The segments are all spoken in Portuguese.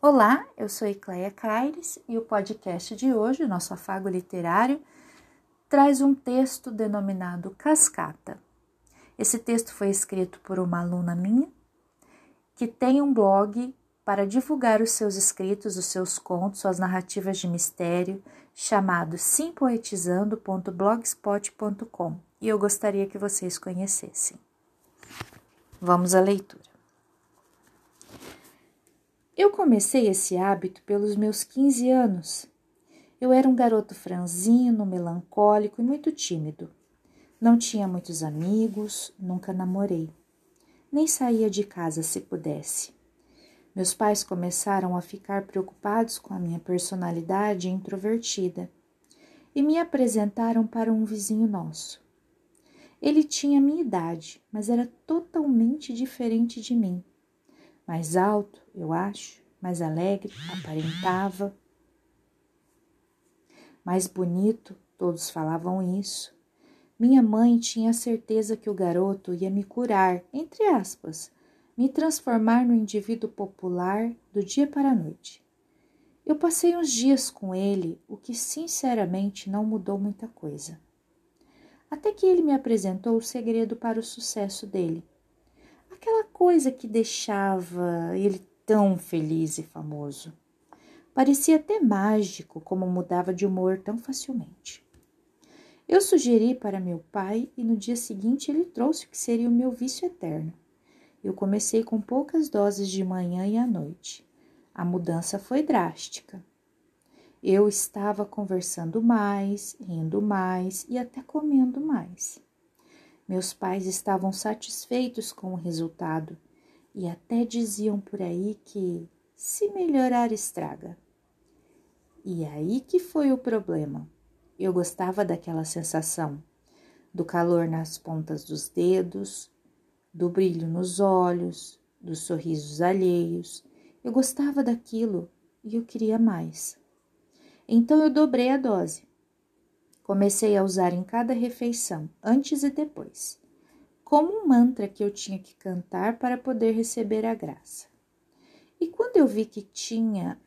Olá, eu sou Ecleia Caires e o podcast de hoje, nosso afago literário, traz um texto denominado Cascata. Esse texto foi escrito por uma aluna minha que tem um blog para divulgar os seus escritos, os seus contos, suas narrativas de mistério, chamado simpoetizando.blogspot.com e eu gostaria que vocês conhecessem. Vamos à leitura. Eu comecei esse hábito pelos meus 15 anos. Eu era um garoto franzino, melancólico e muito tímido. Não tinha muitos amigos, nunca namorei. Nem saía de casa se pudesse. Meus pais começaram a ficar preocupados com a minha personalidade introvertida e me apresentaram para um vizinho nosso. Ele tinha minha idade, mas era totalmente diferente de mim mais alto, eu acho, mais alegre, aparentava. Mais bonito, todos falavam isso. Minha mãe tinha certeza que o garoto ia me curar, entre aspas, me transformar no indivíduo popular do dia para a noite. Eu passei uns dias com ele, o que sinceramente não mudou muita coisa. Até que ele me apresentou o segredo para o sucesso dele aquela coisa que deixava ele tão feliz e famoso. Parecia até mágico como mudava de humor tão facilmente. Eu sugeri para meu pai e no dia seguinte ele trouxe o que seria o meu vício eterno. Eu comecei com poucas doses de manhã e à noite. A mudança foi drástica. Eu estava conversando mais, rindo mais e até comendo mais. Meus pais estavam satisfeitos com o resultado e até diziam por aí que se melhorar estraga. E aí que foi o problema. Eu gostava daquela sensação, do calor nas pontas dos dedos, do brilho nos olhos, dos sorrisos alheios. Eu gostava daquilo e eu queria mais. Então eu dobrei a dose. Comecei a usar em cada refeição, antes e depois, como um mantra que eu tinha que cantar para poder receber a graça. E quando eu vi que tinha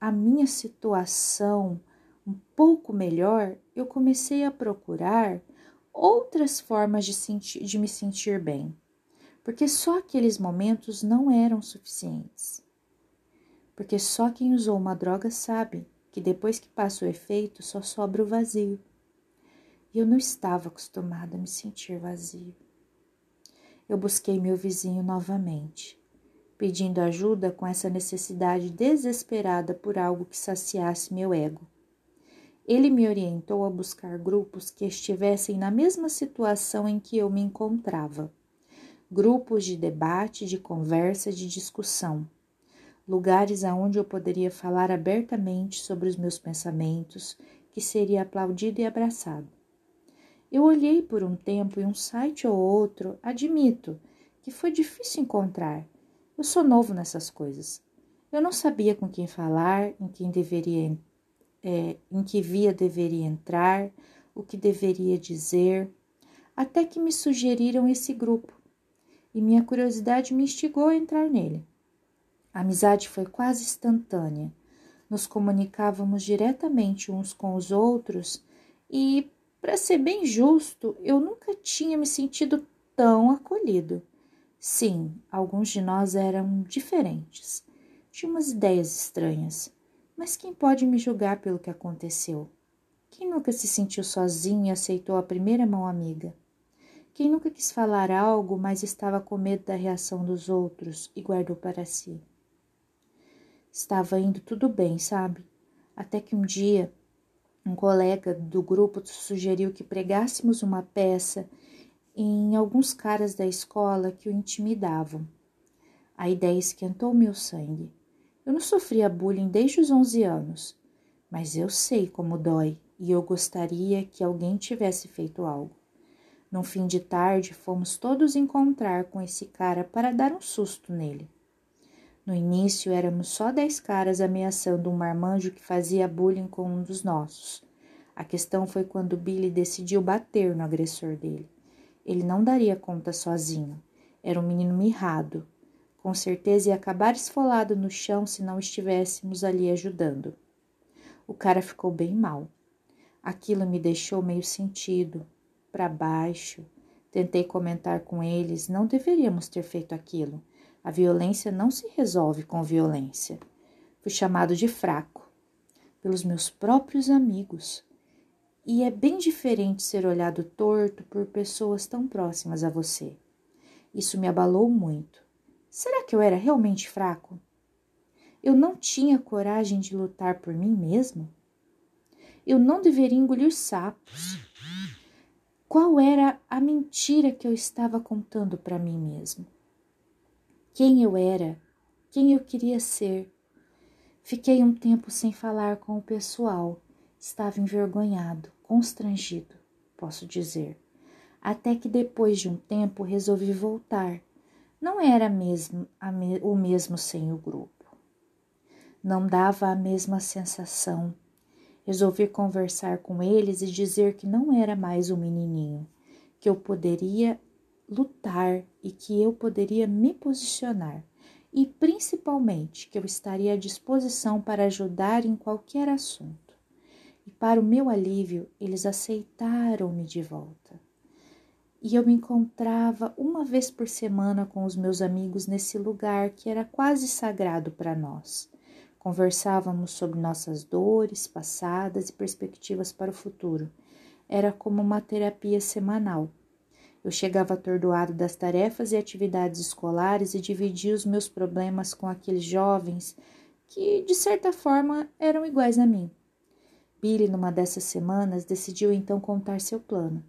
a minha situação um pouco melhor, eu comecei a procurar outras formas de, de me sentir bem, porque só aqueles momentos não eram suficientes. Porque só quem usou uma droga sabe que depois que passa o efeito só sobra o vazio. E eu não estava acostumada a me sentir vazio. Eu busquei meu vizinho novamente, pedindo ajuda com essa necessidade desesperada por algo que saciasse meu ego. Ele me orientou a buscar grupos que estivessem na mesma situação em que eu me encontrava. Grupos de debate, de conversa, de discussão lugares aonde eu poderia falar abertamente sobre os meus pensamentos, que seria aplaudido e abraçado. Eu olhei por um tempo em um site ou outro, admito que foi difícil encontrar. Eu sou novo nessas coisas. Eu não sabia com quem falar, em quem deveria, é, em que via deveria entrar, o que deveria dizer, até que me sugeriram esse grupo, e minha curiosidade me instigou a entrar nele. A amizade foi quase instantânea. Nos comunicávamos diretamente uns com os outros e, para ser bem justo, eu nunca tinha me sentido tão acolhido. Sim, alguns de nós eram diferentes, tínhamos ideias estranhas, mas quem pode me julgar pelo que aconteceu? Quem nunca se sentiu sozinho e aceitou a primeira mão amiga? Quem nunca quis falar algo, mas estava com medo da reação dos outros e guardou para si? Estava indo tudo bem, sabe? Até que um dia um colega do grupo sugeriu que pregássemos uma peça em alguns caras da escola que o intimidavam. A ideia esquentou meu sangue. Eu não sofria bullying desde os 11 anos, mas eu sei como dói e eu gostaria que alguém tivesse feito algo. No fim de tarde, fomos todos encontrar com esse cara para dar um susto nele. No início éramos só dez caras ameaçando um marmanjo que fazia bullying com um dos nossos. A questão foi quando Billy decidiu bater no agressor dele. Ele não daria conta sozinho. Era um menino mirrado, Com certeza ia acabar esfolado no chão se não estivéssemos ali ajudando. O cara ficou bem mal. Aquilo me deixou meio sentido, para baixo. Tentei comentar com eles, não deveríamos ter feito aquilo. A violência não se resolve com violência. Fui chamado de fraco pelos meus próprios amigos. E é bem diferente ser olhado torto por pessoas tão próximas a você. Isso me abalou muito. Será que eu era realmente fraco? Eu não tinha coragem de lutar por mim mesmo? Eu não deveria engolir sapos. Qual era a mentira que eu estava contando para mim mesmo? Quem eu era? Quem eu queria ser? Fiquei um tempo sem falar com o pessoal. Estava envergonhado, constrangido, posso dizer. Até que depois de um tempo resolvi voltar não era mesmo me, o mesmo sem o grupo. Não dava a mesma sensação. Resolvi conversar com eles e dizer que não era mais um menininho, que eu poderia lutar e que eu poderia me posicionar e principalmente que eu estaria à disposição para ajudar em qualquer assunto. E para o meu alívio, eles aceitaram-me de volta e eu me encontrava uma vez por semana com os meus amigos nesse lugar que era quase sagrado para nós. Conversávamos sobre nossas dores passadas e perspectivas para o futuro. Era como uma terapia semanal. Eu chegava atordoado das tarefas e atividades escolares e dividia os meus problemas com aqueles jovens que, de certa forma, eram iguais a mim. Billy, numa dessas semanas, decidiu então contar seu plano.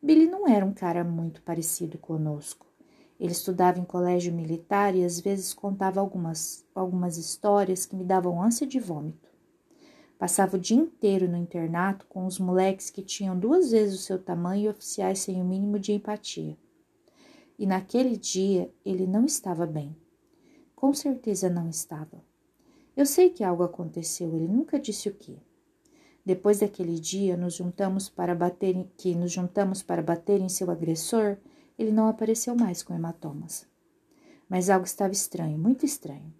Billy não era um cara muito parecido conosco. Ele estudava em colégio militar e às vezes contava algumas, algumas histórias que me davam ânsia de vômito. Passava o dia inteiro no internato com os moleques que tinham duas vezes o seu tamanho e oficiais sem o mínimo de empatia. E naquele dia ele não estava bem. Com certeza não estava. Eu sei que algo aconteceu, ele nunca disse o que. Depois daquele dia, nos juntamos para bater que nos juntamos para bater em seu agressor, ele não apareceu mais com hematomas. Mas algo estava estranho, muito estranho.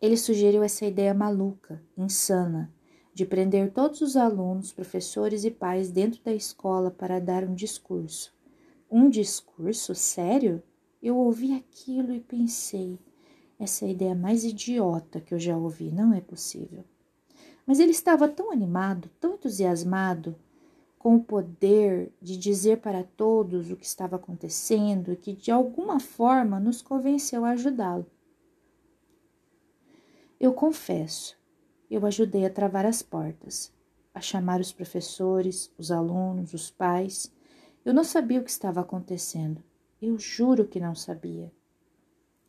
Ele sugeriu essa ideia maluca, insana, de prender todos os alunos, professores e pais dentro da escola para dar um discurso. Um discurso? Sério? Eu ouvi aquilo e pensei: essa é a ideia mais idiota que eu já ouvi, não é possível. Mas ele estava tão animado, tão entusiasmado com o poder de dizer para todos o que estava acontecendo que de alguma forma nos convenceu a ajudá-lo. Eu confesso, eu ajudei a travar as portas, a chamar os professores, os alunos, os pais. Eu não sabia o que estava acontecendo. Eu juro que não sabia.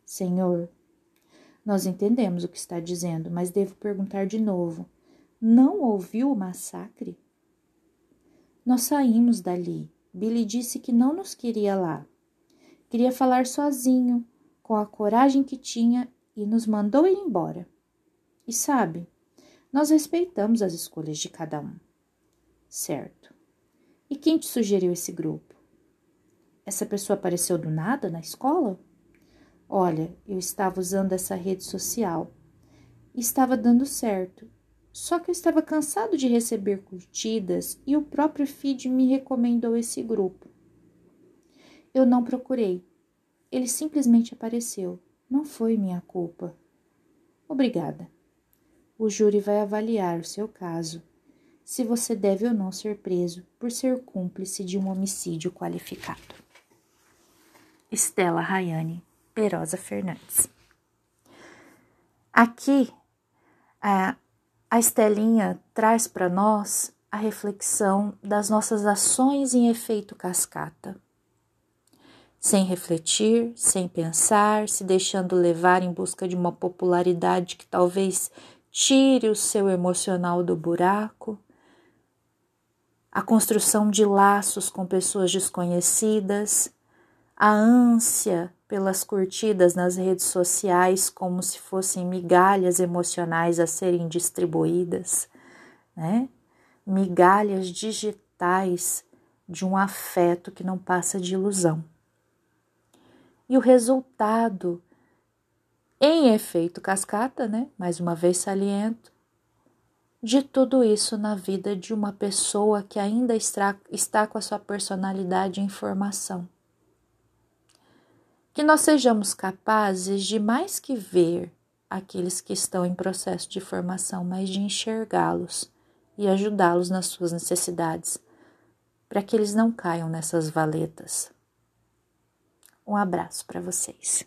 Senhor, nós entendemos o que está dizendo, mas devo perguntar de novo não ouviu o massacre? Nós saímos dali. Billy disse que não nos queria lá. Queria falar sozinho, com a coragem que tinha, e nos mandou ir embora. E sabe, nós respeitamos as escolhas de cada um. Certo. E quem te sugeriu esse grupo? Essa pessoa apareceu do nada na escola? Olha, eu estava usando essa rede social. Estava dando certo. Só que eu estava cansado de receber curtidas e o próprio feed me recomendou esse grupo. Eu não procurei. Ele simplesmente apareceu. Não foi minha culpa. Obrigada. O júri vai avaliar o seu caso, se você deve ou não ser preso por ser cúmplice de um homicídio qualificado. Estela Rayane Perosa Fernandes. Aqui, a a Estelinha traz para nós a reflexão das nossas ações em efeito cascata. Sem refletir, sem pensar, se deixando levar em busca de uma popularidade que talvez tire o seu emocional do buraco, a construção de laços com pessoas desconhecidas, a ânsia pelas curtidas nas redes sociais como se fossem migalhas emocionais a serem distribuídas, né? Migalhas digitais de um afeto que não passa de ilusão. E o resultado Em efeito cascata, né? Mais uma vez saliento, de tudo isso na vida de uma pessoa que ainda está, está com a sua personalidade em formação. Que nós sejamos capazes de mais que ver aqueles que estão em processo de formação, mas de enxergá-los e ajudá-los nas suas necessidades, para que eles não caiam nessas valetas. Um abraço para vocês.